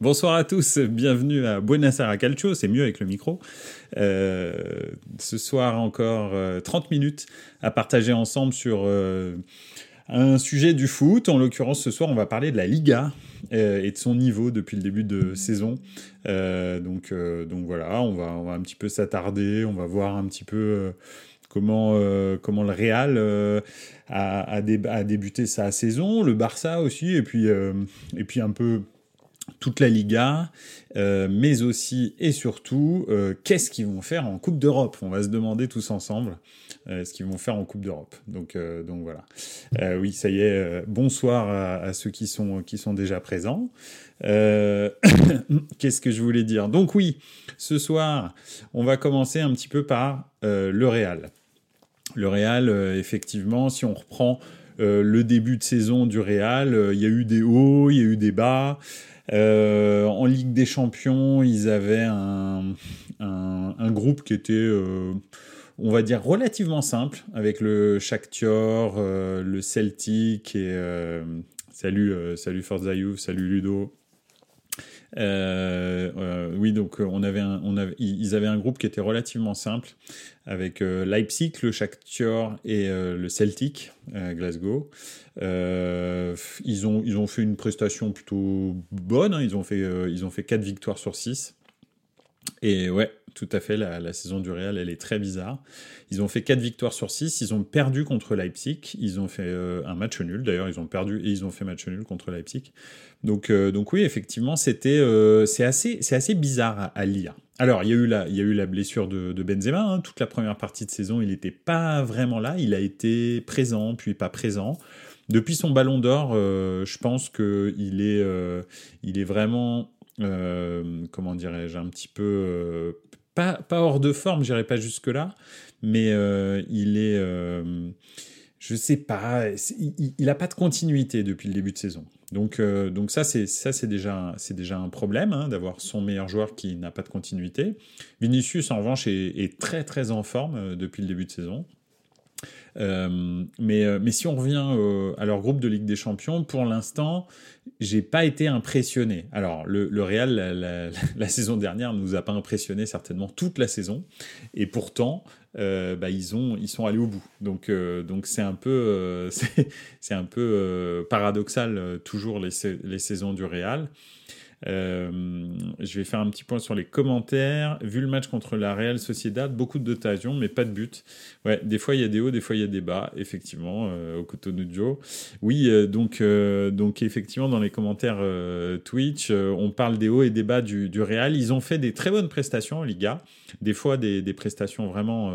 Bonsoir à tous, bienvenue à Buenos Aires Calcio, c'est mieux avec le micro. Euh, ce soir encore 30 euh, minutes à partager ensemble sur euh, un sujet du foot. En l'occurrence, ce soir, on va parler de la Liga et de son niveau depuis le début de saison. donc, donc voilà, on va, un petit peu s'attarder, on va voir un petit peu comment, comment le Real a, a, a, débuté sa saison, le Barça aussi, et puis, et puis un peu toute la Liga, euh, mais aussi et surtout, euh, qu'est-ce qu'ils vont faire en Coupe d'Europe? On va se demander tous ensemble euh, ce qu'ils vont faire en Coupe d'Europe. Donc, donc voilà. oui, ça y est. bonsoir à, à, ceux qui sont qui sont déjà présents. qu'est-ce que je voulais dire? Donc oui, ce soir, on va commencer un petit peu par le Real. Le Real, effectivement, si on reprend le début de saison du Real, il y a eu des hauts, il y a eu des bas. Euh, en Ligue des Champions, ils avaient un, un, groupe qui était, euh, on va dire, relativement simple, avec le Shakhtar, euh, le Celtic et salut, salut Forza salut Ludo. Oui, donc on avait un, on avait, ils avaient un groupe qui était relativement simple avec Leipzig, le Shakhtar et le Celtic, Glasgow. Euh, ils, ont, ils ont fait une prestation plutôt bonne. Hein. Ils, ont fait, euh, ils ont fait 4 victoires sur 6. Et ouais, tout à fait, la, saison du Real, elle est très bizarre. Ils ont fait 4 victoires sur 6. Ils ont perdu contre Leipzig. Ils ont fait euh, un match nul. D'ailleurs, ils ont perdu et ils ont fait match nul contre Leipzig. Donc, donc oui, effectivement, c'était c'est assez, assez bizarre à, lire. Alors, il y a eu la, il y a eu la blessure de, Benzema. Hein. Toute la première partie de saison, il n'était pas vraiment là. Il a été présent, puis pas présent. Depuis son ballon d'or, euh, je pense qu'il est, euh, est vraiment, euh, comment dirais-je, un petit peu, pas, pas hors de forme, j'irai pas jusque-là, mais il est, je sais pas, il n'a pas de continuité depuis le début de saison. Donc, donc ça, c'est ça, c'est déjà, c'est déjà un problème hein, d'avoir son meilleur joueur qui n'a pas de continuité. Vinicius, en revanche, est très très en forme depuis le début de saison. Euh, mais, euh, mais si on revient euh, à leur groupe de Ligue des Champions, pour l'instant, j'ai pas été impressionné. Alors, le, Real, la, saison dernière, nous a pas impressionné certainement toute la saison. Et pourtant, bah, ils, ont, ils sont allés au bout. Donc, donc c'est un peu, c'est un peu paradoxal toujours les, les saisons du Real. Euh, je vais faire un petit point sur les commentaires. Vu le match contre la Real Sociedad, beaucoup d'occasions, mais pas de but. Ouais, des fois il y a des hauts, des fois il y a des bas, effectivement, euh, au Cotonou Oui, euh, donc, donc effectivement, dans les commentaires Twitch, on parle des hauts et des bas du, du Real. Ils ont fait des très bonnes prestations en Liga, des fois des, prestations vraiment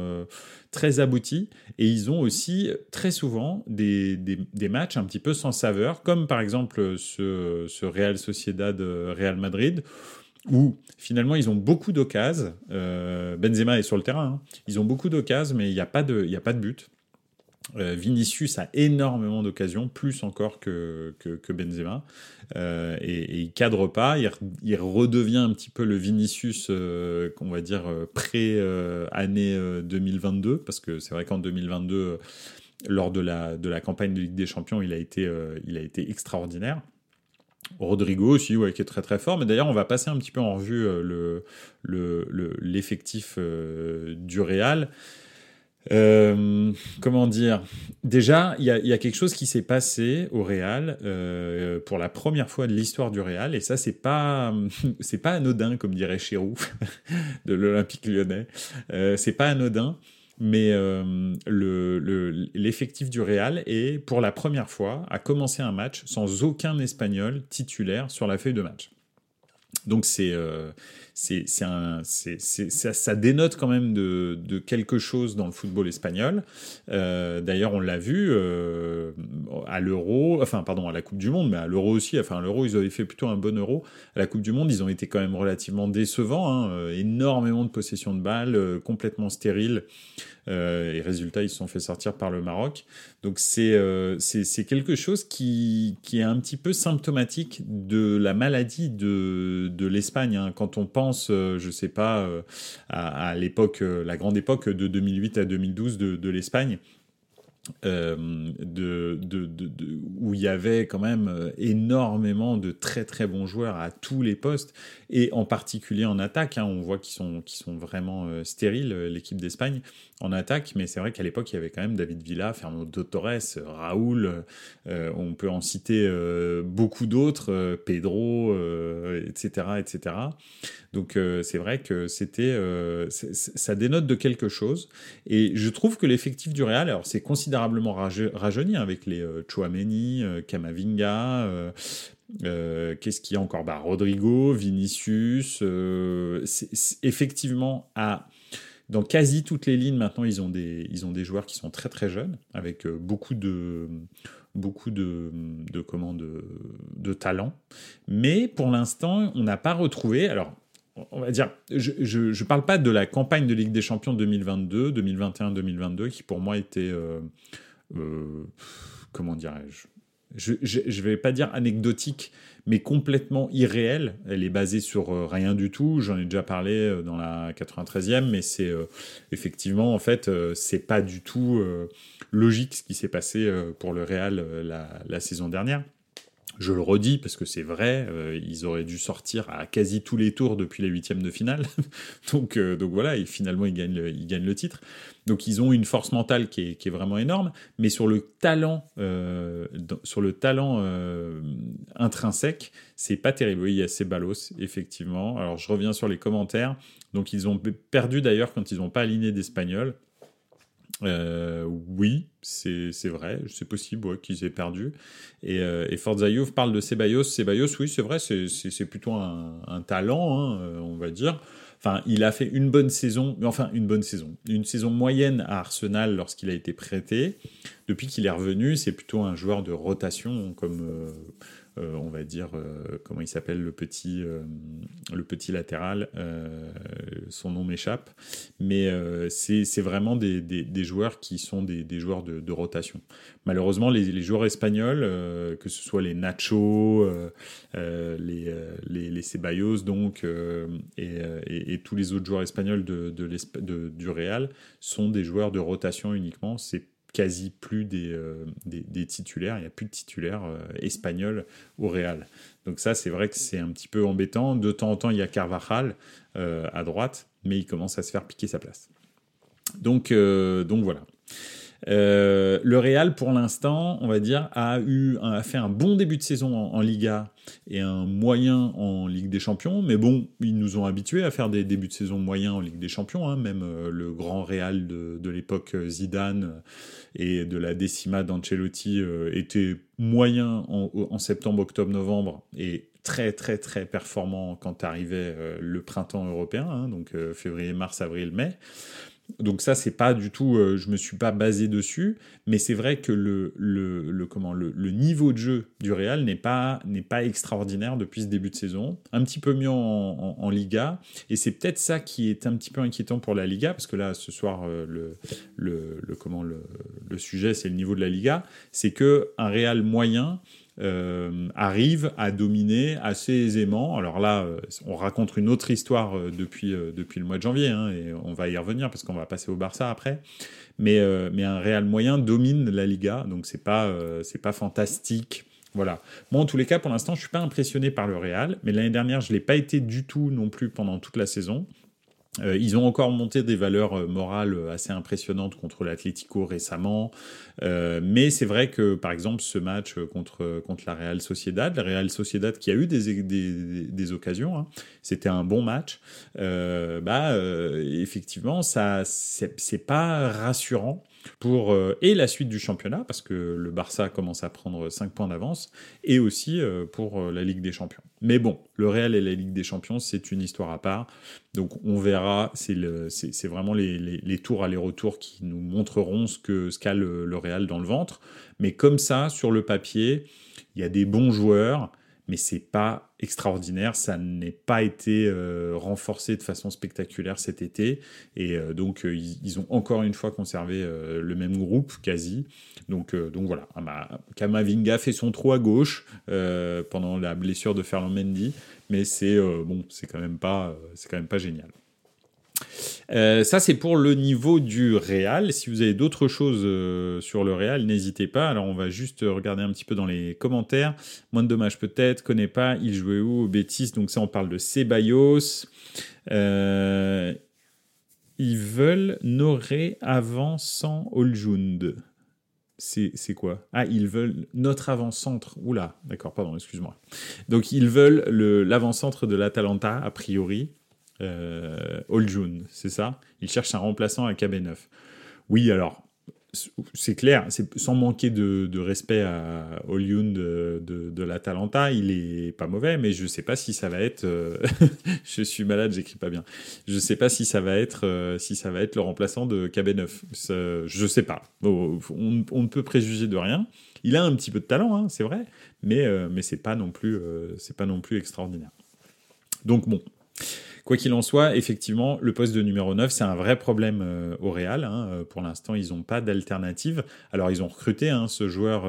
très aboutis et ils ont aussi très souvent des, des, matchs un petit peu sans saveur, comme par exemple ce, ce Real Sociedad euh, Real Madrid où finalement ils ont beaucoup d'occasions. Euh, Benzema est sur le terrain, hein. ils ont beaucoup d'occasions, mais il n'y a, a pas de but. Euh, Vinicius a énormément d'occasions, plus encore que, Benzema, euh, et, et, il cadre pas. Il, redevient un petit peu le Vinicius, euh, qu'on va dire pré-année 2022, parce que c'est vrai qu'en 2022, lors de la, de la campagne de Ligue des Champions, il a été, il a été extraordinaire. Rodrigo aussi, ouais, qui est très très fort. Mais d'ailleurs, on va passer un petit peu en revue l'effectif le, le, du Real. Euh, comment dire? Déjà, il y, a, quelque chose qui s'est passé au Real euh, pour la première fois de l'histoire du Real, et ça, c'est pas pas anodin, comme dirait Chirou de l'Olympique Lyonnais. Euh, c'est pas anodin, mais l'effectif le, du Real est pour la première fois à commencer un match sans aucun Espagnol titulaire sur la feuille de match. Donc c'est euh, ça, dénote quand même de, quelque chose dans le football espagnol. Euh, D'ailleurs, on l'a vu euh, à l'Euro, enfin pardon à la Coupe du Monde, mais à l'Euro aussi. Enfin à l'Euro, ils avaient fait plutôt un bon Euro. À la Coupe du Monde, ils ont été quand même relativement décevants. Hein, euh, énormément de possession de balles, complètement stérile. Et résultat, ils se sont fait sortir par le Maroc. Donc c'est euh, quelque chose qui, qui est un petit peu symptomatique de la maladie de, de l'Espagne. Hein. Quand on pense, euh, je sais pas, à, à l'époque, la grande époque de 2008 à 2012 de, de l'Espagne, euh, de, de, de, où il y avait quand même euh, énormément de très très bons joueurs à tous les postes et en particulier en attaque. Hein, on voit qu'ils sont, qu'ils sont vraiment euh, stériles, l'équipe d'Espagne en attaque, mais c'est vrai qu'à l'époque il y avait quand même David Villa, Fernando Torres, Raoul, on peut en citer beaucoup d'autres, Pedro, etc., etc. Donc c'est vrai que c'était, ça dénote de quelque chose et je trouve que l'effectif du Real, alors c'est considérable considérablement rajeuni avec les euh, Chouameni, euh, Kamavinga. Euh, qu'est-ce qu'il y a encore? Bah, Rodrigo, Vinicius. effectivement, à, dans quasi toutes les lignes, maintenant, ils ont, des, joueurs qui sont très très jeunes, avec beaucoup de beaucoup de, comment, de talent. Mais pour l'instant, on n'a pas retrouvé. Alors, on va dire, je ne parle pas de la campagne de Ligue des Champions 2022, 2021, 2022, qui pour moi était, euh, euh, comment dirais-je, je ne vais pas dire anecdotique, mais complètement irréelle. Elle est basée sur euh, rien du tout. J'en ai déjà parlé dans la 93e, mais c'est effectivement, en fait, c'est pas du tout logique ce qui s'est passé pour le Real la saison dernière. Je le redis parce que c'est vrai, euh, ils auraient dû sortir à quasi tous les tours depuis les huitièmes de finale. donc, euh, donc voilà, et finalement ils gagnent, le, ils gagnent le titre. Donc ils ont une force mentale qui est, qui est vraiment énorme, mais sur le talent, euh, sur le talent intrinsèque, c'est pas terrible. Oui, il y a Ceballos, effectivement. Alors je reviens sur les commentaires. Donc ils ont perdu d'ailleurs quand ils n'ont pas aligné d'Espagnols. Euh, oui, c'est vrai, c'est possible qu'ils aient perdu. Et, euh, et Forza parle de Ceballos. Ceballos, oui, c'est vrai, c'est plutôt un, talent, hein, euh, on va dire. Enfin, il a fait une bonne saison, enfin une bonne saison, une saison moyenne à Arsenal lorsqu'il a été prêté. Depuis qu'il est revenu, c'est plutôt un joueur de rotation, comme euh, euh, on va dire, euh, comment il s'appelle le petit, euh, le petit latéral, son nom m'échappe, mais c'est vraiment des, joueurs qui sont des, joueurs de, rotation. Malheureusement, les, joueurs espagnols, que ce soit les Nacho, les, les, Ceballos, donc, et, tous les autres joueurs espagnols de, du Real, sont des joueurs de rotation uniquement. C'est quasi plus des, euh, des, titulaires, il n'y a plus de titulaires euh, espagnols au Real. Donc ça, c'est vrai que c'est un petit peu embêtant. De temps en temps, il y a Carvajal euh, à droite, mais il commence à se faire piquer sa place. Donc, donc voilà. Euh, le Real, pour l'instant, on va dire, a, eu, a fait un bon début de saison en, Liga et un moyen en Ligue des Champions. Mais bon, ils nous ont habitués à faire des débuts de saison moyens en Ligue des Champions. Hein. Même euh, le grand Real de, l'époque euh, Zidane et de la décima d'Ancelotti était moyen en, septembre, octobre, novembre et très très très performant quand arrivait le printemps européen, hein. donc février, mars, avril, mai. Donc ça, c'est pas du tout, euh, je me suis pas basé dessus, mais c'est vrai que le, le, comment, le, niveau de jeu du Real n'est pas, n'est pas extraordinaire depuis ce début de saison. Un petit peu mieux en, Liga, et c'est peut-être ça qui est un petit peu inquiétant pour la Liga, parce que là, ce soir, euh, le, le, comment, le, le sujet, c'est le niveau de la Liga, c'est que un Real moyen euh, arrive à dominer assez aisément. Alors là, euh, on raconte une autre histoire euh, depuis, depuis le mois de janvier, hein, et on va y revenir parce qu'on va passer au Barça après. Mais, mais un Real moyen domine la Liga, donc c'est pas, pas fantastique. Voilà. Moi, en tous les cas, pour l'instant, je suis pas impressionné par le Real, mais l'année dernière, je l'ai pas été du tout non plus pendant toute la saison. Euh, ils ont encore monté des valeurs euh, morales assez impressionnantes contre l'Atlético récemment, euh, mais c'est vrai que par exemple ce match contre, contre la Real Sociedad, la Real Sociedad qui a eu des, des, des occasions, hein, c'était un bon match, bah effectivement ça c'est pas rassurant pour euh, et la suite du championnat, parce que le Barça commence à prendre 5 points d'avance, et aussi euh, pour euh, la Ligue des Champions. Mais bon, le Real et la Ligue des Champions, c'est une histoire à part. Donc on verra, c'est vraiment les, les, tours aller-retour qui nous montreront ce qu'a ce qu'a le Real dans le ventre. Mais comme ça, sur le papier, il y a des bons joueurs mais c'est pas extraordinaire, ça n'est pas été euh, renforcé de façon spectaculaire cet été, et euh, donc euh, ils, ont encore une fois conservé le même groupe quasi, donc, voilà, Kamavinga fait son trou à gauche pendant la blessure de Ferland Mendy, mais c'est bon, c'est quand quand même pas génial. Euh, ça, c'est pour le niveau du Real. Si vous avez d'autres choses euh, sur le Real, n'hésitez pas. Alors, on va juste regarder un petit peu dans les commentaires. Moins de dommages peut-être, connais pas. Il jouait où? Au Betis Donc ça, on parle de Ceballos. Euh, ils veulent Noré avant sans Oljund. C'est quoi? Ah, ils veulent notre avant-centre. Oula, d'accord, pardon, excuse-moi. Donc, ils veulent l'avant-centre de l'Atalanta, a priori euh, Oljun, c'est ça? Il cherche un remplaçant à KB9. Oui, alors, c'est clair, sans manquer de, respect à Oljun de, de, l'Atalanta, il est pas mauvais, mais je sais pas si ça va être. Euh, je suis malade, j'écris pas bien. Je sais pas si ça va être, euh, si ça va être le remplaçant de KB9. je sais pas. On, ne peut préjuger de rien. Il a un petit peu de talent, hein, c'est vrai, mais mais c'est pas plus, c'est pas non plus extraordinaire. Donc bon. Quoi qu'il en soit, effectivement, le poste de numéro 9, c'est un vrai problème euh, au Real. Hein. Euh, pour l'instant, ils n'ont pas d'alternative. Alors, ils ont recruté hein, ce joueur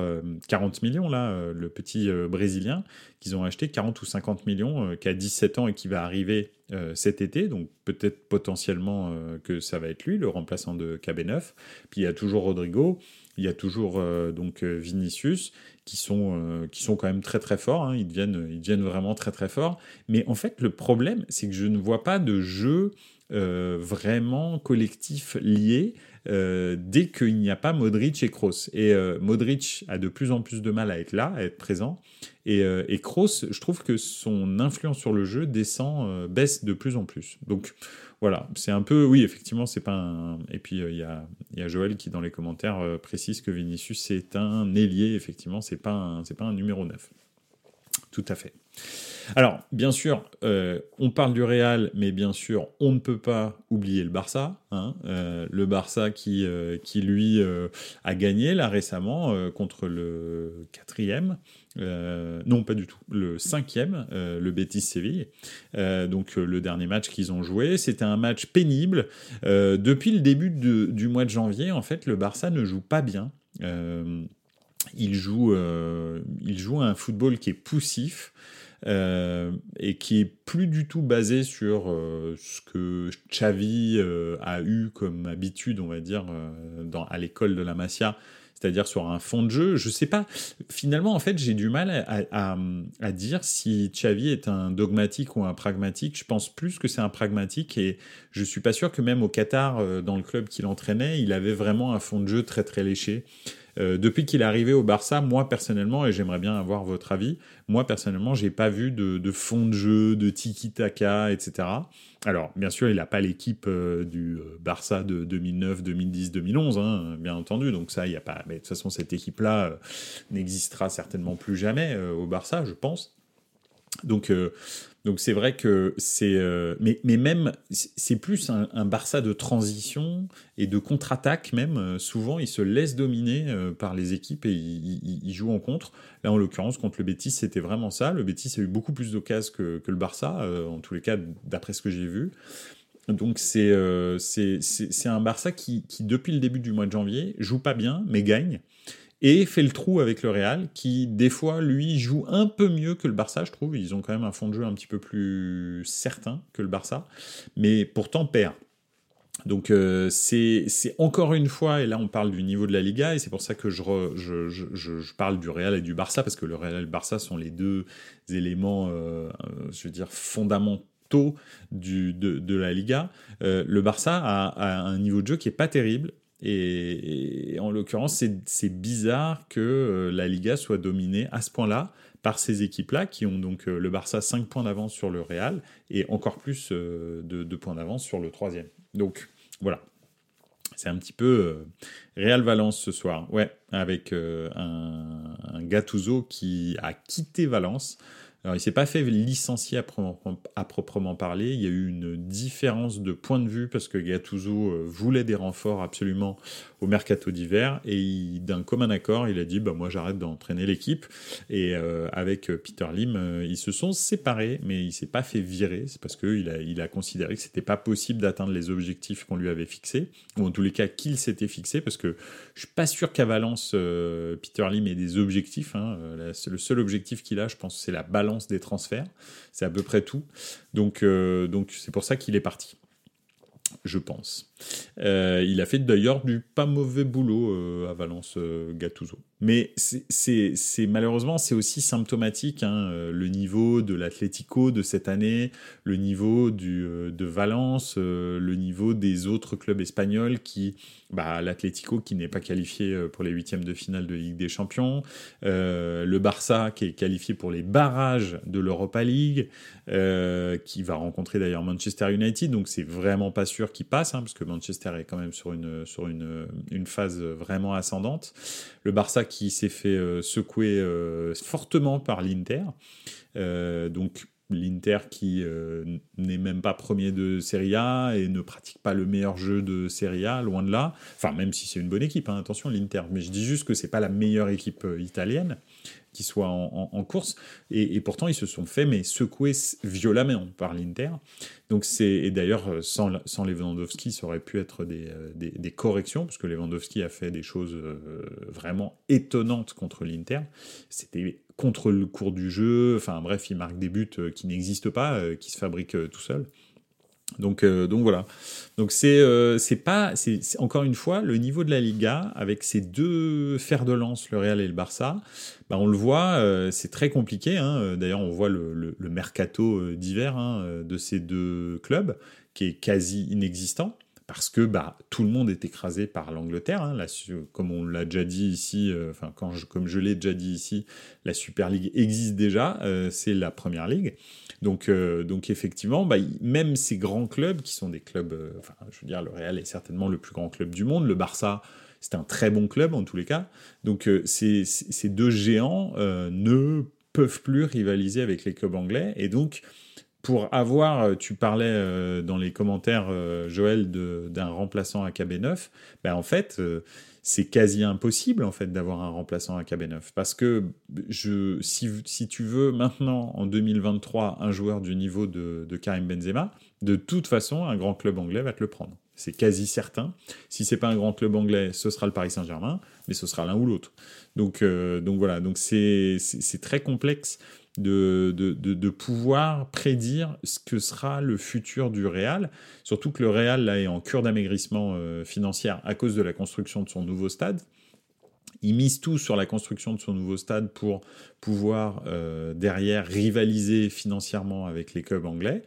40 euh, millions, là, le petit Brésilien, qu'ils ont acheté 40 ou 50 millions, qui a 17 ans et qui va arriver cet été. Donc, peut-être potentiellement que ça va être lui, le remplaçant de KB9. Puis, il y a toujours Rodrigo. Il y a toujours donc Vinicius qui sont, euh, qui sont quand même très très forts, hein. ils, deviennent, ils deviennent vraiment très très forts. Mais en fait, le problème, c'est que je ne vois pas de jeu euh, vraiment collectif lié euh, dès qu'il n'y a pas Modric et Kroos. Et Modric a de plus en plus de mal à être là, à être présent. Et, Kroos, je trouve que son influence sur le jeu descend, baisse de plus en plus. Donc voilà, c'est un peu, oui, effectivement, c'est pas un. Et puis euh, il y, a, y, a, Joël qui dans les commentaires euh, précise que Vinicius c'est un ailier, effectivement, c'est pas c'est pas un numéro 9. Tout à fait. Alors, bien sûr, euh, on parle du Real, mais bien sûr, on ne peut pas oublier le Barça. Hein, euh, le Barça qui, euh, lui, a gagné là récemment contre le quatrième. non, pas du tout. Le cinquième, le Betis Séville. donc le dernier match qu'ils ont joué, c'était un match pénible. depuis le début du mois de janvier, en fait, le Barça ne joue pas bien. il joue, il joue un football qui est poussif. Euh, et qui est plus du tout basé sur euh, ce que Xavi euh, a eu comme habitude, on va dire, à l'école de la Masia, c'est-à-dire sur un fond de jeu. Je sais pas. Finalement, en fait, j'ai du mal à, à, dire si Xavi est un dogmatique ou un pragmatique. Je pense plus que c'est un pragmatique et je suis pas sûr que même au Qatar, dans le club qu'il entraînait, il avait vraiment un fond de jeu très très léché. Euh, depuis qu'il est arrivé au Barça, moi personnellement, et j'aimerais bien avoir votre avis, moi personnellement, j'ai pas vu de, fond de jeu, de tiki-taka, etc. Alors, bien sûr, il n'a pas l'équipe euh, du euh, Barça de 2009, 2010, 2011, bien entendu. Donc ça, il n'y a pas. Mais de toute façon, cette équipe-là n'existera certainement plus jamais au Barça, je pense. Donc, donc c'est vrai que c'est, euh, mais, mais même c'est plus un, Barça de transition et de contre-attaque même. Euh, souvent, il se laisse dominer euh, par les équipes et il, joue en contre. Là, en l'occurrence, contre le Betis, c'était vraiment ça. Le Betis a eu beaucoup plus d'occasions que, que le Barça, en tous les cas, d'après ce que j'ai vu. Donc c'est c'est un Barça qui, qui, depuis le début du mois de janvier, joue pas bien, mais gagne et fait le trou avec le Real, qui des fois, lui, joue un peu mieux que le Barça, je trouve. Ils ont quand même un fond de jeu un petit peu plus certain que le Barça, mais pourtant perd. Donc euh, c'est encore une fois, et là on parle du niveau de la Liga, et c'est pour ça que je, je, je, parle du Real et du Barça, parce que le Real et le Barça sont les deux éléments, euh, je veux dire, fondamentaux du, de, de, la Liga. Euh, le Barça a, a, un niveau de jeu qui est pas terrible, et, en l'occurrence, c'est bizarre que euh, la Liga soit dominée à ce point-là par ces équipes-là, qui ont donc euh, le Barça 5 points d'avance sur le Real et encore plus euh, de, points d'avance sur le troisième. Donc voilà, c'est un petit peu Real Valence ce soir, ouais, avec un, un Gattuso qui a quitté Valence alors, il s'est pas fait licencier à proprement, parler. Il y a eu une différence de point de vue parce que Gattuso euh, voulait des renforts absolument au mercato d'hiver et d'un commun accord, il a dit bah moi j'arrête d'entraîner l'équipe et euh, avec euh, Peter Lim, ils se sont séparés, mais il s'est pas fait virer. C'est parce qu'il a, il a considéré que c'était pas possible d'atteindre les objectifs qu'on lui avait fixés ou en tous les cas qu'il s'était fixé parce que je suis pas sûr qu'à Valence Peter Lim ait des objectifs. Hein. le seul objectif qu'il a, je pense, c'est la balance des transferts. C'est à peu près tout. Donc, euh, donc c'est pour ça qu'il est parti. je pense. Euh, il a fait d'ailleurs du pas mauvais boulot euh, à Valence Gattuso. Mais c'est malheureusement, c'est aussi symptomatique, hein, le niveau de l'Atlético de cette année, le niveau du, de Valence, le niveau des autres clubs espagnols qui, bah, l'Atlético qui n'est pas qualifié pour les huitièmes de finale de Ligue des Champions, le Barça qui est qualifié pour les barrages de l'Europa League, qui va rencontrer d'ailleurs Manchester United, donc c'est vraiment pas sûr qu'il passe, hein, parce que Manchester est quand même sur une, sur une, une phase vraiment ascendante. Le Barça s'est fait euh, secouer euh, fortement par l'Inter. Euh, donc l'Inter qui n'est même pas premier de Serie A et ne pratique pas le meilleur jeu de Serie A, loin de là. Enfin, même si c'est une bonne équipe, hein, attention l'Inter, mais je dis juste que c'est pas la meilleure équipe italienne qui soit en, course. Et, pourtant, ils se sont fait mais secouer violemment par l'Inter. Donc c'est et d'ailleurs euh, sans, sans Lewandowski, ça aurait pu être des, euh, des, corrections parce que Lewandowski a fait des choses euh, vraiment étonnantes contre l'Inter. C'était contre le cours du jeu. Enfin bref, il marque des buts qui n'existent pas, qui se fabriquent tout seul. Donc, euh, donc voilà. Donc c'est euh, pas c'est encore une fois le niveau de la Liga avec ces deux fers de lance, le Real et le Barça. Bah on le voit, euh, c'est très compliqué. Hein. D'ailleurs, on voit le, le, mercato d'hiver hein, de ces deux clubs qui est quasi inexistant parce que bah, tout le monde est écrasé par l'Angleterre. Hein, comme on l'a déjà dit ici, enfin quand je, comme je l'ai déjà dit ici, la Super League existe déjà, c'est la Première Ligue. Donc, euh, effectivement, bah, même ces grands clubs, qui sont des clubs, euh, enfin, je veux dire, le Real est certainement le plus grand club du monde, le Barça, c'est un très bon club en tous les cas. Donc euh, ces, ces, deux géants ne peuvent plus rivaliser avec les clubs anglais. Et donc, pour avoir, tu parlais dans les commentaires, Joël, d'un remplaçant à KB9, ben en fait, c'est quasi impossible en fait d'avoir un remplaçant à KB9 parce que si, tu veux maintenant en 2023 un joueur du niveau de, Karim Benzema, de toute façon un grand club anglais va te le prendre. C'est quasi certain. Si c'est pas un grand club anglais, ce sera le Paris Saint-Germain, mais ce sera l'un ou l'autre. Donc, euh, donc voilà, donc c'est très complexe de, de, pouvoir prédire ce que sera le futur du Real. Surtout que le Real là, est en cure d'amaigrissement euh, financier à cause de la construction de son nouveau stade. Il mise tout sur la construction de son nouveau stade pour pouvoir euh, derrière rivaliser financièrement avec les clubs anglais.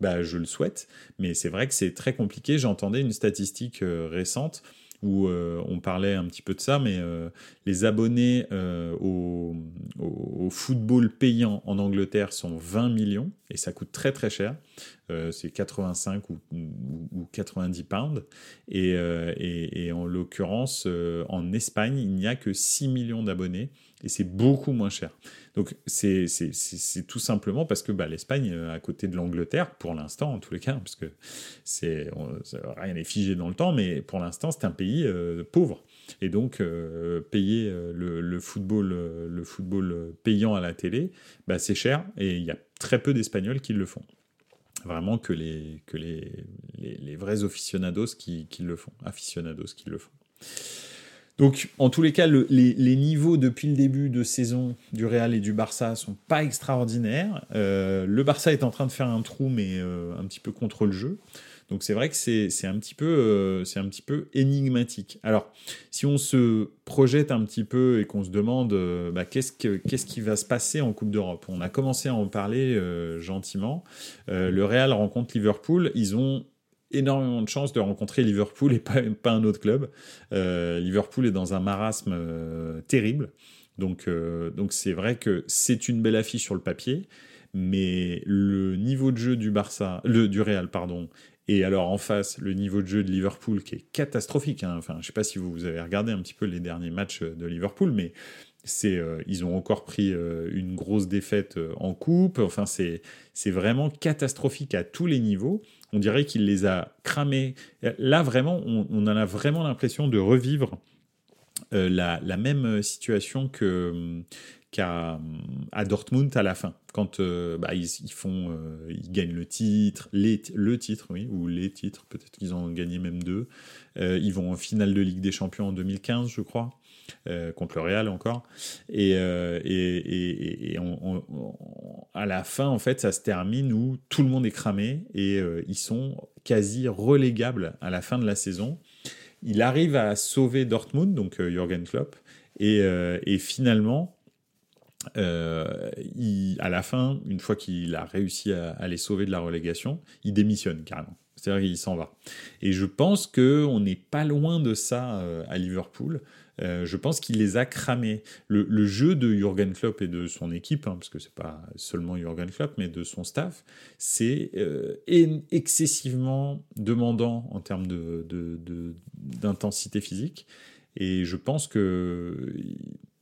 Bah, je le souhaite, mais c'est vrai que c'est très compliqué. J'entendais une statistique euh, récente euh, on parlait un petit peu de ça, mais euh, les abonnés euh, au, football payant en Angleterre sont 20 millions, et ça coûte très très cher. c'est 85 ou, 90 pounds. Et, en l'occurrence, en Espagne, il n'y a que 6 millions d'abonnés, et c'est beaucoup moins cher. Donc c'est tout simplement parce que bah, l'Espagne, à côté de l'Angleterre, pour l'instant en tous les cas, parce que rien n'est figé dans le temps, mais pour l'instant c'est un pays euh, pauvre. Et donc euh, payer euh, le, football, le football payant à la télé, bah, c'est cher et il y a très peu d'Espagnols qui le font vraiment que les, vrais aficionados qui, le font, aficionados qui le font. Donc, en tous les cas, les, niveaux depuis le début de saison du Real et du Barça sont pas extraordinaires. Euh, le Barça est en train de faire un trou, mais euh, un petit peu contre le jeu. Donc, c'est vrai que c'est un, petit peu, euh, un petit peu énigmatique. Alors, si on se projette un petit peu et qu'on se demande bah, qu'est-ce, qui va se passer en Coupe d'Europe, on a commencé à en parler gentiment. le Real rencontre Liverpool. Ils ont énormément de chance de rencontrer Liverpool et pas, un autre club. Euh, Liverpool est dans un marasme euh, terrible. Donc, euh, donc c'est vrai que c'est une belle affiche sur le papier, mais le niveau de jeu du Barça, le, du Real, pardon, et alors en face, le niveau de jeu de Liverpool qui est catastrophique. Hein. Enfin, je sais pas si vous avez regardé un petit peu les derniers matchs de Liverpool, mais c'est, ils ont encore pris une grosse défaite en coupe. Enfin, c'est, c'est vraiment catastrophique à tous les niveaux on dirait qu'il les a cramés. Là, vraiment, on, en a vraiment l'impression de revivre euh, la, même situation que, qu'à à Dortmund à la fin, quand bah, ils, font, ils gagnent le titre, le titre, oui, ou les titres, peut-être qu'ils ont gagné même deux. ils vont en finale de Ligue des Champions en 2015, je crois. Euh, contre le Real encore. Et, euh, et, à la fin, en fait, ça se termine où tout le monde est cramé et euh, ils sont quasi relégables à la fin de la saison. Il arrive à sauver Dortmund, donc Jürgen Klopp, et, finalement, à la fin, une fois qu'il a réussi à, les sauver de la relégation, il démissionne carrément. C'est-à-dire qu'il s'en va. Et je pense qu'on n'est pas loin de ça à Liverpool. Euh, je pense qu'il les a cramés. Le, jeu de Jürgen Klopp et de son équipe, hein, parce que c'est pas seulement Jürgen Klopp, mais de son staff, c'est euh, excessivement demandant en termes d'intensité physique. Et je pense que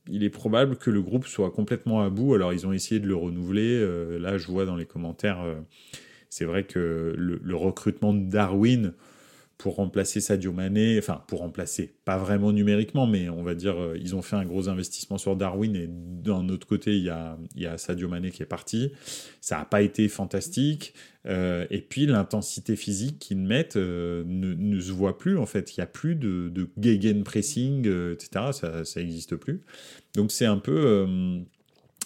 il est probable que le groupe soit complètement à bout. Alors ils ont essayé de le renouveler. Euh, là, je vois dans les commentaires, c'est vrai que le, recrutement de Darwin pour remplacer Sadio Mané, enfin pour remplacer, pas vraiment numériquement, mais on va dire euh, ils ont fait un gros investissement sur Darwin et d'un autre côté il y a, y Sadio Mané qui est parti. Ça n'a pas été fantastique. Euh, et puis l'intensité physique qu'ils mettent euh, ne, se voit plus en fait. Il n'y a plus de, gegenpressing, etc. Ça n'existe plus. Donc c'est un peu...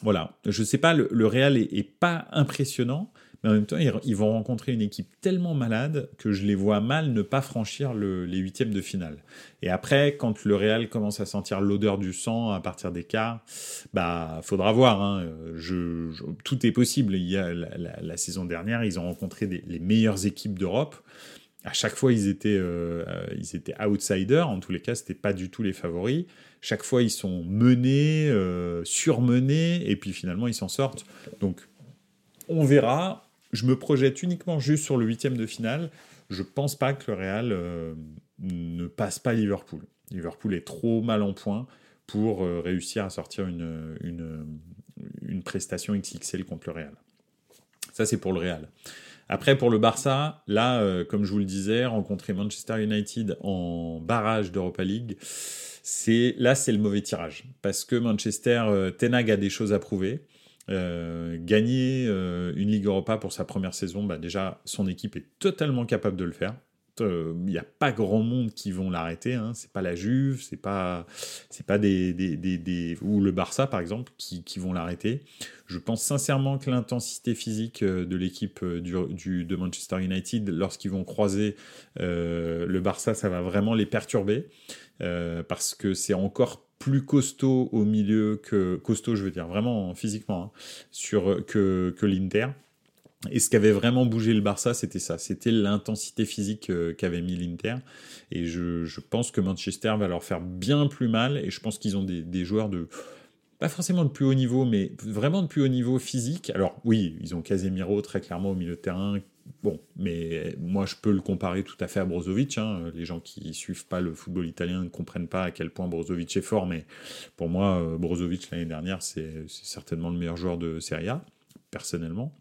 voilà, je sais pas, le, est, est pas impressionnant, mais en même temps, ils, vont rencontrer une équipe tellement malade que je les vois mal ne pas franchir les huitièmes de finale. Et après, quand le Real commence à sentir l'odeur du sang à partir des quarts, bah, faudra voir. Hein. Tout est possible. La, saison dernière, ils ont rencontré les meilleures équipes d'Europe. À chaque fois, ils étaient, euh, ils étaient outsiders. En tous les cas, c'était pas du tout les favoris. Chaque fois, ils sont menés, euh, surmenés, et puis finalement, ils s'en sortent. Donc, on verra je me projette uniquement juste sur le huitième de finale. Je pense pas que le Real euh, ne passe pas Liverpool. Liverpool est trop mal en point pour euh, réussir à sortir une, prestation XXL contre le Real. Ça, c'est pour le Real. Après, pour le Barça, là, euh, comme je vous le disais, rencontrer Manchester United en barrage d'Europa League, c'est là, c'est le mauvais tirage. Parce que Manchester, Tenag a des choses à prouver. Euh, gagner euh, une Ligue Europa pour sa première saison, bah déjà son équipe est totalement capable de le faire. Il euh, n'y a pas grand monde qui vont l'arrêter. Hein. C'est pas la Juve, c'est pas pas des, des, des, ou le Barça par exemple qui, qui vont l'arrêter. Je pense sincèrement que l'intensité physique de l'équipe du, de Manchester United lorsqu'ils vont croiser le Barça, ça va vraiment les perturber parce que c'est encore plus costaud au milieu que costaud, je veux dire vraiment physiquement, hein, sur que, que l'Inter. Et ce qui avait vraiment bougé le Barça, c'était ça, c'était l'intensité physique euh, qu'avait mis l'Inter. Et je, je, pense que Manchester va leur faire bien plus mal. Et je pense qu'ils ont des, des joueurs de pas forcément de plus haut niveau, mais vraiment de plus haut niveau physique. Alors oui, ils ont Casemiro très clairement au milieu de terrain, Bon, mais moi je peux le comparer tout à fait à Brozovic. Hein. Les gens qui suivent pas le football italien ne comprennent pas à quel point Brozovic est fort, mais pour moi, euh, Brozovic l'année dernière, c'est certainement le meilleur joueur de Serie A, personnellement.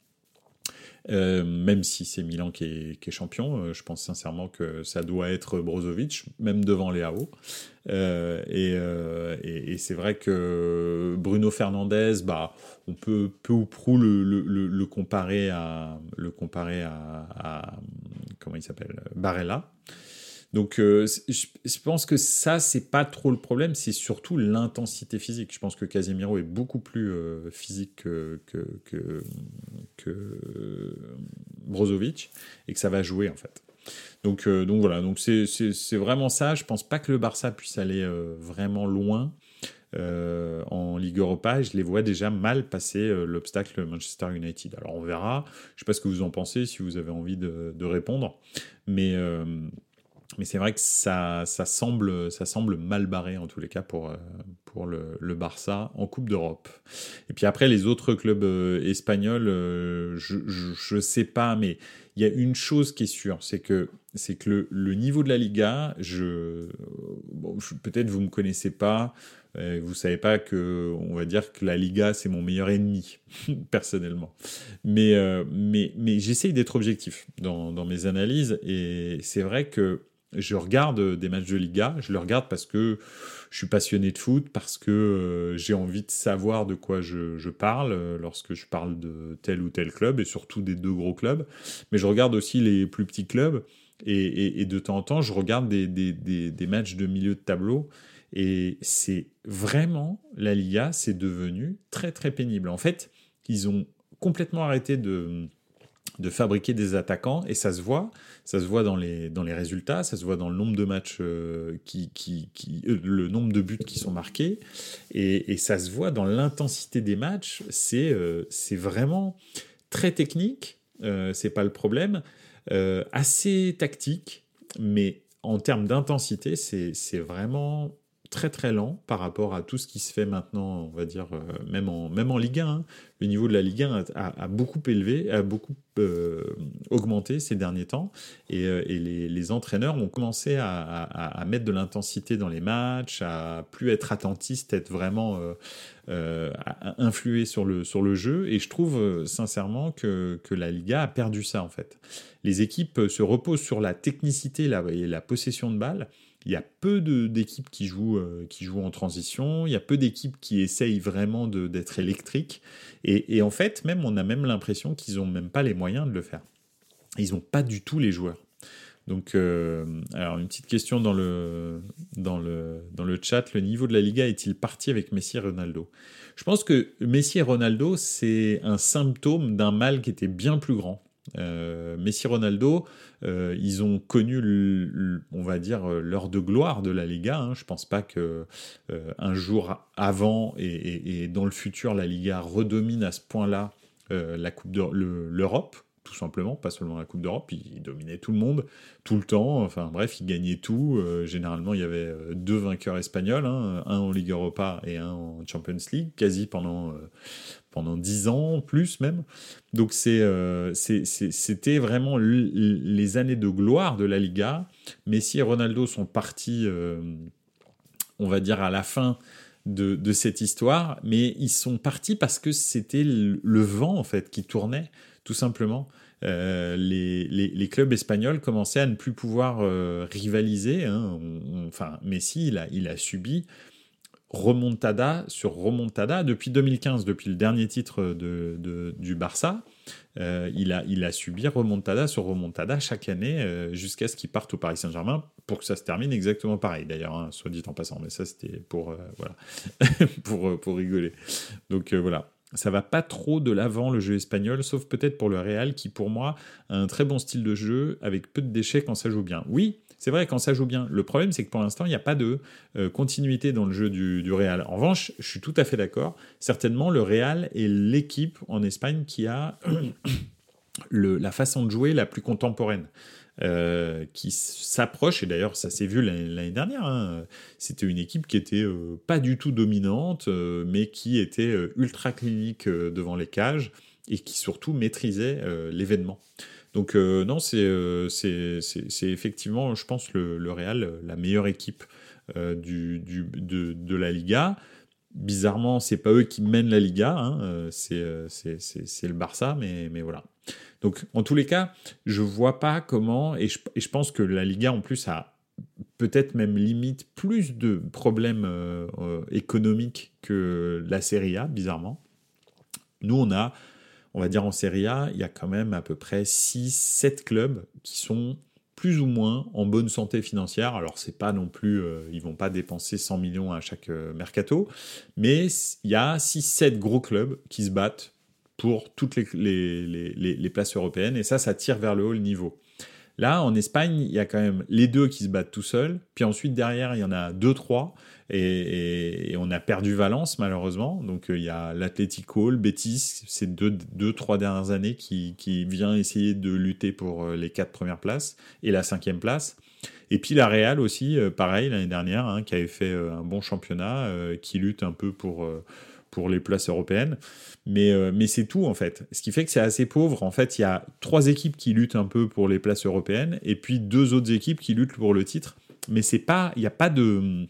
Euh, même si c'est Milan qui est, champion, euh, je pense sincèrement que ça doit être Brozovic, même devant Léao. Euh, et, c'est vrai que Bruno Fernandez, bah, on peut peu ou prou le, comparer à le comparer à comment il s'appelle Barella. Donc, euh, je, pense que ça, c'est pas trop le problème, c'est surtout l'intensité physique. Je pense que Casemiro est beaucoup plus euh, physique que, que, Brozovic et que ça va jouer en fait. Donc, euh, donc voilà, donc c'est vraiment ça. Je pense pas que le Barça puisse aller vraiment loin. en Ligue Europa, je les vois déjà mal passer l'obstacle Manchester United. Alors on verra, je sais pas ce que vous en pensez, si vous avez envie de répondre, mais mais c'est vrai que ça, ça, semble, ça semble mal barré en tous les cas pour, euh, pour le, Barça en Coupe d'Europe. Et puis après, les autres clubs euh, espagnols, euh, je ne sais pas, mais il y a une chose qui est sûre, c'est que, c'est que le, niveau de la Liga, je, peut-être vous ne me connaissez pas, vous savez pas que, on va dire que la Liga, c'est mon meilleur ennemi, personnellement. Mais, mais, mais j'essaye d'être objectif dans, dans mes analyses, et c'est vrai que je regarde des matchs de Liga, je le regarde parce que je suis passionné de foot, parce que j'ai envie de savoir de quoi je, parle lorsque je parle de tel ou tel club, et surtout des deux gros clubs. Mais je regarde aussi les plus petits clubs, et, de temps en temps, je regarde des, des matchs de milieu de tableau, et c'est vraiment, la Liga, c'est devenu très très pénible. En fait, ils ont complètement arrêté de, de fabriquer des attaquants et ça se voit, ça se voit dans les, dans les résultats, ça se voit dans le nombre de matchs euh, qui, qui, qui euh, le nombre de buts qui sont marqués. Et, et ça se voit dans l'intensité des matchs. C'est euh, c'est vraiment très technique, c'est pas le problème, assez tactique, mais en termes d'intensité, c'est vraiment très très lent par rapport à tout ce qui se fait maintenant, on va dire, euh, même, en, même en Ligue 1. Hein. Le niveau de la Ligue 1 a, beaucoup élevé, a beaucoup euh, augmenté ces derniers temps. Et, euh, les, entraîneurs ont commencé à, mettre de l'intensité dans les matchs, à plus être attentistes, être vraiment à influer sur le, sur le jeu. Et je trouve sincèrement que, que la Liga a perdu ça en fait. Les équipes se reposent sur la technicité la, et la possession de balles il y a peu d'équipes qui, jouent, euh, qui jouent en transition, il y a peu d'équipes qui essayent vraiment d'être électriques. Et, en fait, même on a même l'impression qu'ils n'ont même pas les moyens de le faire. Ils n'ont pas du tout les joueurs. Donc, euh, une petite question dans le, dans, le, dans le chat. Le niveau de la Liga est-il parti avec Messi et Ronaldo? Je pense que Messi et Ronaldo, c'est un symptôme d'un mal qui était bien plus grand. Euh, Messi Ronaldo, euh, ils ont connu, on va dire, l'heure de gloire de la Liga. Hein. Je pense pas que euh, un jour avant et, dans le futur, la Liga redomine à ce point-là la Coupe de l'Europe tout simplement, pas seulement la Coupe d'Europe, il, dominait tout le monde, tout le temps, enfin bref, il gagnait tout. généralement, il y avait deux vainqueurs espagnols, hein, un en Ligue Europa et un en Champions League, quasi pendant, pendant 10 ans, plus même. Donc euh, c'était vraiment les années de gloire de la Liga. Messi et Ronaldo sont partis, euh, on va dire, à la fin de, cette histoire, mais ils sont partis parce que c'était le, vent, en fait, qui tournait, tout simplement. Euh, les, clubs espagnols commençaient à ne plus pouvoir rivaliser. Hein. enfin, Messi, il a, subi remontada sur remontada depuis 2015, depuis le dernier titre du Barça. Euh, il, a, subi remontada sur remontada chaque année euh, jusqu'à ce qu'il parte au Paris Saint-Germain pour que ça se termine exactement pareil d'ailleurs, hein, soit dit en passant, mais ça c'était pour, euh, voilà, pour rigoler. Donc voilà, ça va pas trop de l'avant le jeu espagnol, sauf peut-être pour le Real qui pour moi a un très bon style de jeu avec peu de déchets quand ça joue bien. Oui, c'est vrai quand ça joue bien. Le problème, c'est que pour l'instant, il n'y a pas de euh, continuité dans le jeu du, Real. En revanche, je suis tout à fait d'accord. Certainement, le Real est l'équipe en Espagne qui a la façon de jouer la plus contemporaine. Euh, qui s'approche, et d'ailleurs ça s'est vu l'année dernière, hein. c'était une équipe qui était euh, pas du tout dominante, mais qui était ultra clinique devant les cages et qui surtout maîtrisait l'événement. Donc euh, non, euh, c'est effectivement, je pense, le, Real, la meilleure équipe euh, du, du, de, de, la Liga. Bizarrement, c'est pas eux qui mènent la Liga, hein, c'est le Barça, mais, mais voilà. Donc en tous les cas, je vois pas comment, et je, pense que la Liga en plus a peut-être même limite plus de problèmes économiques que la Serie A, bizarrement. Nous, on a on va dire en Serie A, il y a quand même à peu près 6-7 clubs qui sont plus ou moins en bonne santé financière. Alors c'est pas non plus, euh, ils vont pas dépenser 100 millions à chaque euh, mercato, mais il y a 6-7 gros clubs qui se battent pour toutes les, places européennes, et ça, ça tire vers le haut le niveau. Là, en Espagne, il y a quand même les deux qui se battent tout seuls, puis ensuite derrière, il y en a deux, trois, et, on a perdu Valence malheureusement. Donc euh, il y a l'Atlético, le Betis, ces deux, deux, trois dernières années qui, qui vient essayer de lutter pour euh, les quatre premières places et la cinquième place. Et puis la Real aussi, euh, pareil l'année dernière, hein, qui avait fait un bon championnat, qui lutte un peu pour pour les places européennes. Mais, mais c'est tout en fait. Ce qui fait que c'est assez pauvre. En fait, il y a trois équipes qui luttent un peu pour les places européennes et puis deux autres équipes qui luttent pour le titre. Mais c'est pas, il n'y a pas de,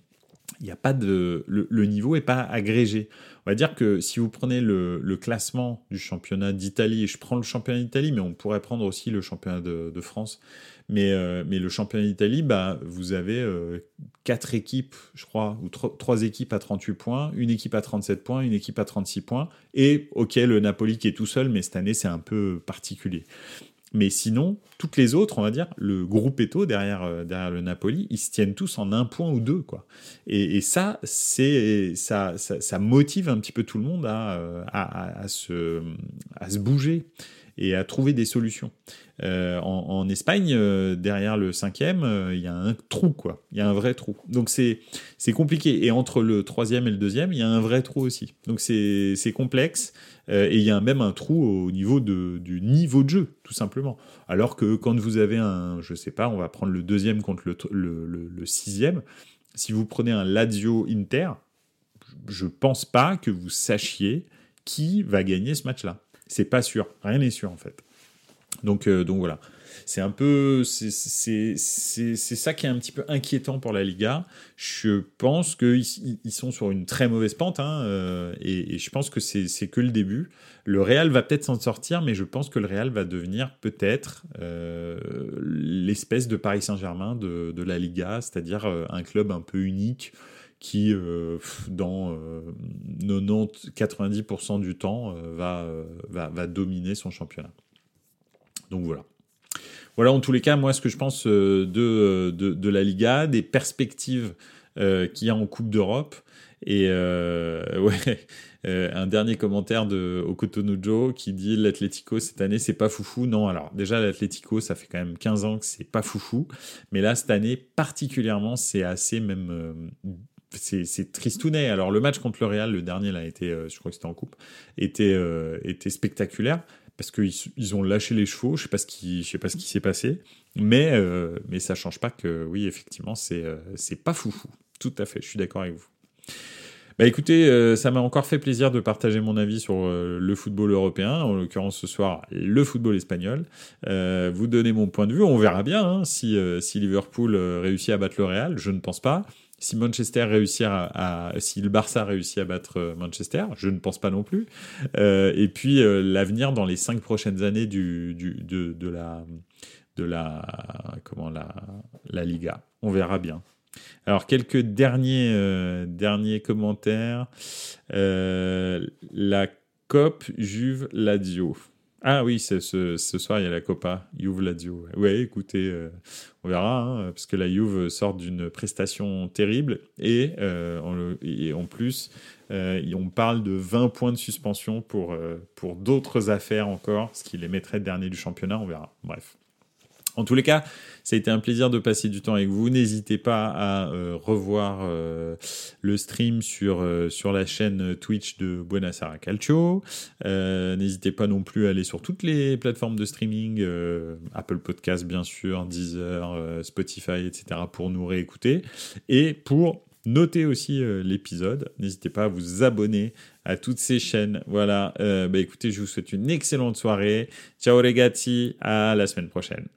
il a pas de le, niveau est pas agrégé. On va dire que si vous prenez le, classement du championnat d'Italie, je prends le championnat d'Italie, mais on pourrait prendre aussi le championnat de, France, mais, euh, mais le championnat d'Italie, bah, vous avez euh, quatre équipes, je crois, ou trois équipes à 38 points, une équipe à 37 points, une équipe à 36 points, et ok, le Napoli qui est tout seul, mais cette année c'est un peu particulier. Mais sinon, toutes les autres, on va dire, le groupe Eto derrière, euh, derrière le Napoli, ils se tiennent tous en un point ou deux. Quoi. Et, ça, ça, ça, motive un petit peu tout le monde à, euh, à, se, à se bouger et à trouver des solutions. Euh, en, Espagne, derrière le cinquième, il y a un trou, quoi. Il y a un vrai trou. Donc c'est compliqué. Et entre le troisième et le deuxième, il y a un vrai trou aussi. Donc c'est complexe. Et il y a même un trou au niveau de, du niveau de jeu, tout simplement. Alors que quand vous avez un, je sais pas, on va prendre le deuxième contre le, sixième, si vous prenez un Lazio Inter, je pense pas que vous sachiez qui va gagner ce match-là. C'est pas sûr, rien n'est sûr en fait. Donc, euh, voilà c'est un peu, c'est ça qui est un petit peu inquiétant pour la Liga. Je pense qu'ils ils sont sur une très mauvaise pente, hein, euh, et, je pense que c'est que le début. Le Real va peut-être s'en sortir, mais je pense que le Real va devenir peut-être euh, l'espèce de Paris Saint-Germain de, la Liga, c'est-à-dire euh, un club un peu unique qui, dans 90-90% du temps, va, dominer son championnat. Donc voilà. Voilà, en tous les cas, moi, ce que je pense euh, euh, de la Liga, des perspectives euh, qu'il y a en Coupe d'Europe. Et ouais, un dernier commentaire de Okotonujo qui dit l'Atlético cette année c'est pas foufou. Non, alors déjà l'Atlético ça fait quand même 15 ans que c'est pas foufou, mais là cette année particulièrement c'est assez même c'est tristounet. Alors le match contre le Real, le dernier là était, je crois que c'était en coupe, était était spectaculaire parce qu'ils ils ont lâché les chevaux. Je sais pas ce qui, je sais pas ce qui s'est passé, mais euh, mais ça change pas que oui effectivement c'est euh, c'est pas foufou. Tout à fait, je suis d'accord avec vous. Bah écoutez, euh, ça m'a encore fait plaisir de partager mon avis sur euh, le football européen, en l'occurrence ce soir le football espagnol. Euh, vous donnez mon point de vue, on verra bien hein, si, si Liverpool réussit à battre le Real, je ne pense pas. Si Manchester à, si le Barça réussit à battre Manchester, je ne pense pas non plus. Et puis l'avenir dans les cinq prochaines années du, du de, de, la de la comment la la Liga, on verra bien. Alors quelques derniers derniers commentaires. la COP Juve Lazio. Ah oui, ce, ce, soir, il y a la Copa, Juve Lazio. Ouais, écoutez, euh, on verra, hein, parce que la Juve sort d'une prestation terrible et, euh, en plus, euh, on parle de 20 points de suspension pour, pour d'autres affaires encore, ce qui les mettrait dernier du championnat, on verra. Bref. En tous les cas, ça a été un plaisir de passer du temps avec vous. N'hésitez pas à euh, revoir euh, le stream sur, euh, sur la chaîne Twitch de Buenos Aires Calcio. N'hésitez pas non plus à aller sur toutes les plateformes de streaming, Apple Podcast bien sûr, Deezer, Spotify, etc. pour nous réécouter. Et pour noter aussi l'épisode. N'hésitez pas à vous abonner à toutes ces chaînes. Voilà, bah écoutez, je vous souhaite une excellente soirée. Ciao les gars, à la semaine prochaine.